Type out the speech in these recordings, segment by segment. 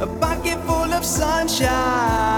A bucket full of sunshine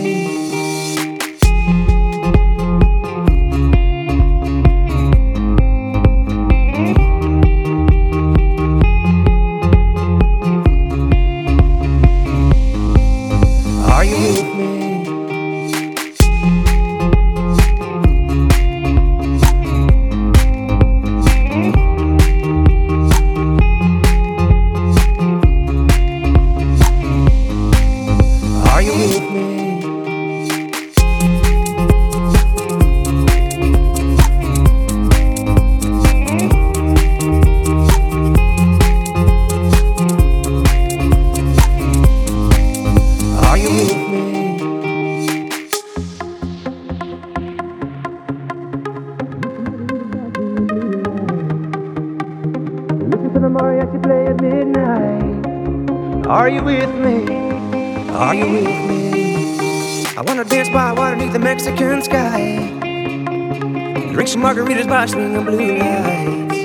Margaritas by blue lights.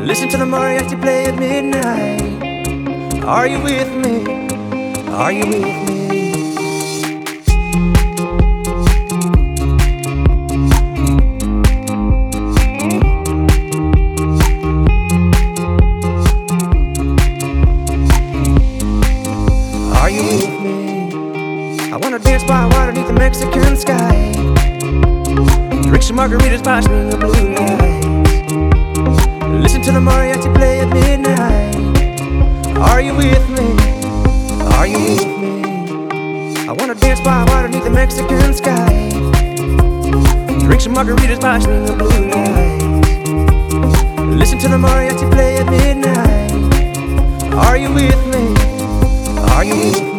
Listen to the mariachi play at midnight. Are you with me? Are you with me? Are you with me? I wanna dance by water beneath the Mexican sky. Some margaritas by swinging blue lights. Listen to the mariachi play at midnight. Are you with me? Are you with me? I wanna dance by water beneath the Mexican sky. Drink some margaritas by swinging blue lights. Listen to the mariachi play at midnight. Are you with me? Are you with me?